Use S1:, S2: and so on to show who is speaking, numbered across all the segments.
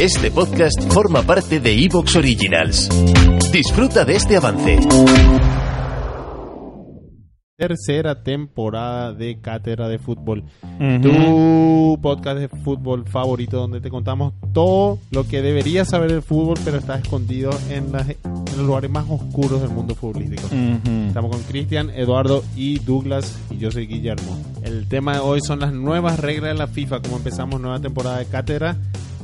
S1: Este podcast forma parte de Evox Originals. Disfruta de este avance.
S2: Tercera temporada de Cátedra de Fútbol. Tu podcast de fútbol favorito donde te contamos todo lo que deberías saber del fútbol, pero está escondido en, las- en los lugares más oscuros del mundo futbolístico. Estamos con Cristian, Eduardo y Douglas y yo soy Guillermo. El tema de hoy son las nuevas reglas de la FIFA. Como empezamos nueva temporada de Cátedra,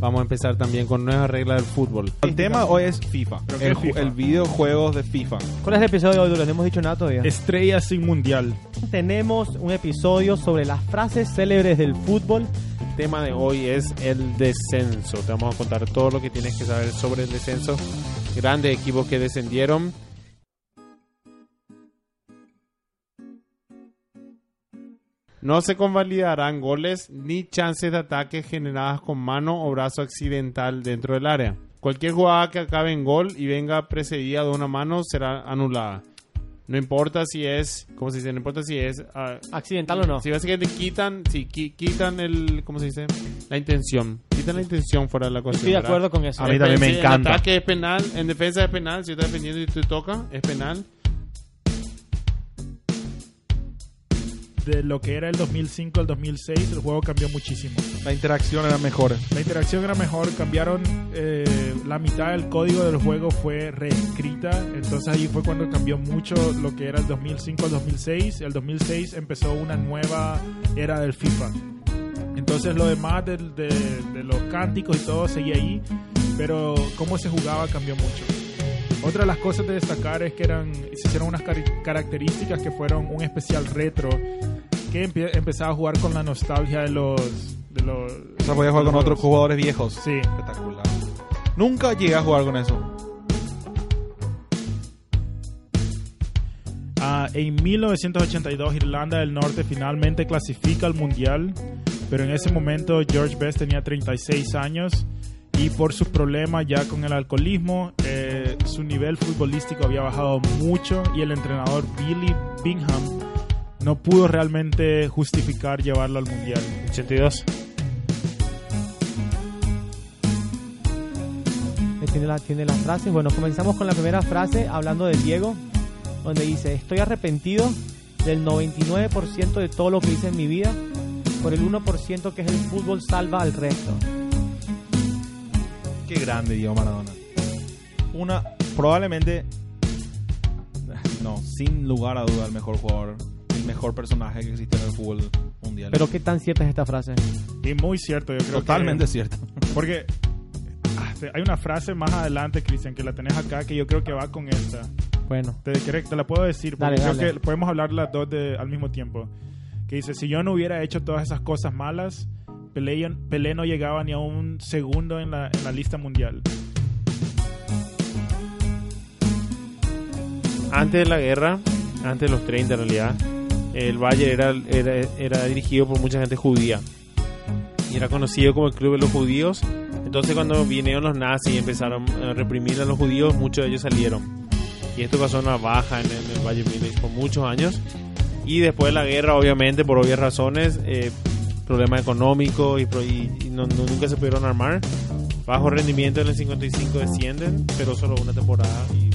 S2: vamos a empezar también con nuevas reglas del fútbol.
S3: El tema hoy es FIFA.
S4: ¿Pero qué
S3: El,
S4: FIFA?
S3: el videojuegos de FIFA.
S5: ¿Cuál es el episodio de hoy? No hemos dicho nada todavía.
S4: Estrella sin mundial.
S5: Tenemos un episodio sobre las frases célebres del fútbol.
S2: El tema de hoy es el descenso. Te vamos a contar todo lo que tienes que saber sobre el descenso. Grandes equipos que descendieron. No se convalidarán goles ni chances de ataque generadas con mano o brazo accidental dentro del área. Cualquier jugada que acabe en gol y venga precedida de una mano será anulada. No importa si es, ¿cómo se dice? No importa si es ah,
S5: ¿Accidental o no?
S2: si básicamente quitan, si qui- quitan el, ¿cómo se dice? La intención. Quitan la intención fuera de la cuestión.
S5: Estoy de acuerdo con eso.
S3: A mí también me
S2: Si en
S3: encanta.
S2: ataque es penal, en defensa es penal, si estás defendiendo y te toca, es penal.
S4: De lo que era el 2005 al 2006, el juego cambió muchísimo.
S3: La interacción era mejor.
S4: La interacción era mejor, cambiaron eh, la mitad del código del juego fue reescrita, entonces ahí fue cuando cambió mucho lo que era el 2005 al 2006. El 2006 empezó una nueva era del FIFA. Entonces lo demás del- de, de los cánticos y todo seguía ahí, pero cómo se jugaba cambió mucho. Otra de las cosas de destacar es que eran, se hicieron unas cari- características que fueron un especial retro que empie- empezaba a jugar con la nostalgia de los... De los
S3: O sea, podía jugar con
S4: los
S3: otros jugadores viejos.
S4: Sí.
S3: Espectacular. Nunca llegué a jugar con eso.
S4: Ah, en 1982 Irlanda del Norte finalmente clasifica al Mundial, pero en ese momento George Best tenía 36 años y por sus problemas ya con el alcoholismo, eh, su nivel futbolístico había bajado mucho y el entrenador Billy Bingham no pudo realmente justificar llevarlo al Mundial.
S2: 82.
S5: Tiene, la- tiene las frases. Bueno, comenzamos con la primera frase hablando de Diego, donde dice, estoy arrepentido del 99% de todo lo que hice en mi vida, por el 1% que es el fútbol salva al resto.
S3: Qué grande Diego Maradona. Una, probablemente, no, sin lugar a duda, el mejor jugador, el mejor personaje que existe en el fútbol mundial.
S5: Pero qué tan cierta es esta frase.
S4: Y muy cierto, yo creo
S3: totalmente
S4: que...
S3: cierto.
S4: Porque ah, hay una frase más adelante, Cristian, que la tenés acá, que yo creo que va con esta.
S5: Bueno,
S4: Te, te la puedo decir, porque
S5: Dale,
S4: creo
S5: dale.
S4: que podemos hablar las dos de- al mismo tiempo. Que dice, si yo no hubiera hecho todas esas cosas malas, Pelé, Pelé no llegaba ni a un segundo en la, en la lista mundial.
S2: Antes de la guerra, antes de los 30 en realidad, el Bayern era, era, era dirigido por mucha gente judía. Y era conocido como el club de los judíos. Entonces cuando vinieron los nazis y empezaron a reprimir a los judíos, muchos de ellos salieron. Y esto causó una baja en, el- en el Bayern Múnich por muchos años. Y después de la guerra, obviamente, por obvias razones, eh, problemas económicos y, y- y no- no- nunca se pudieron armar. Bajo rendimiento en el 55 descienden, pero solo una temporada y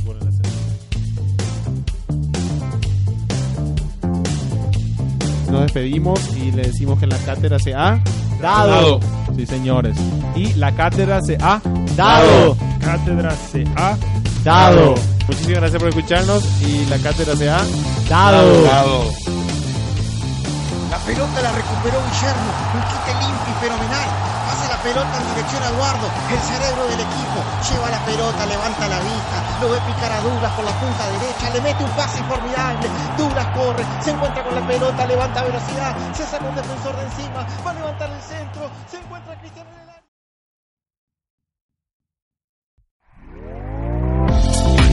S2: Nos despedimos y le decimos que en la cátedra se ha
S5: dado,
S3: Sí, señores. Y la cátedra se ha
S5: dado,
S4: Cátedra CA.
S5: dado,
S2: Muchísimas gracias por escucharnos y la cátedra se ha
S5: dado.
S6: Pelota la recuperó Guillermo, un quite limpio y fenomenal. Hace la pelota en dirección a Eduardo, el cerebro del equipo. Lleva la pelota, levanta la vista, lo ve picar a Douglas por la punta derecha, le mete un pase formidable. Douglas corre, se encuentra con la pelota, levanta velocidad, se saca un defensor de encima, va a levantar el centro, se encuentra Cristiano en.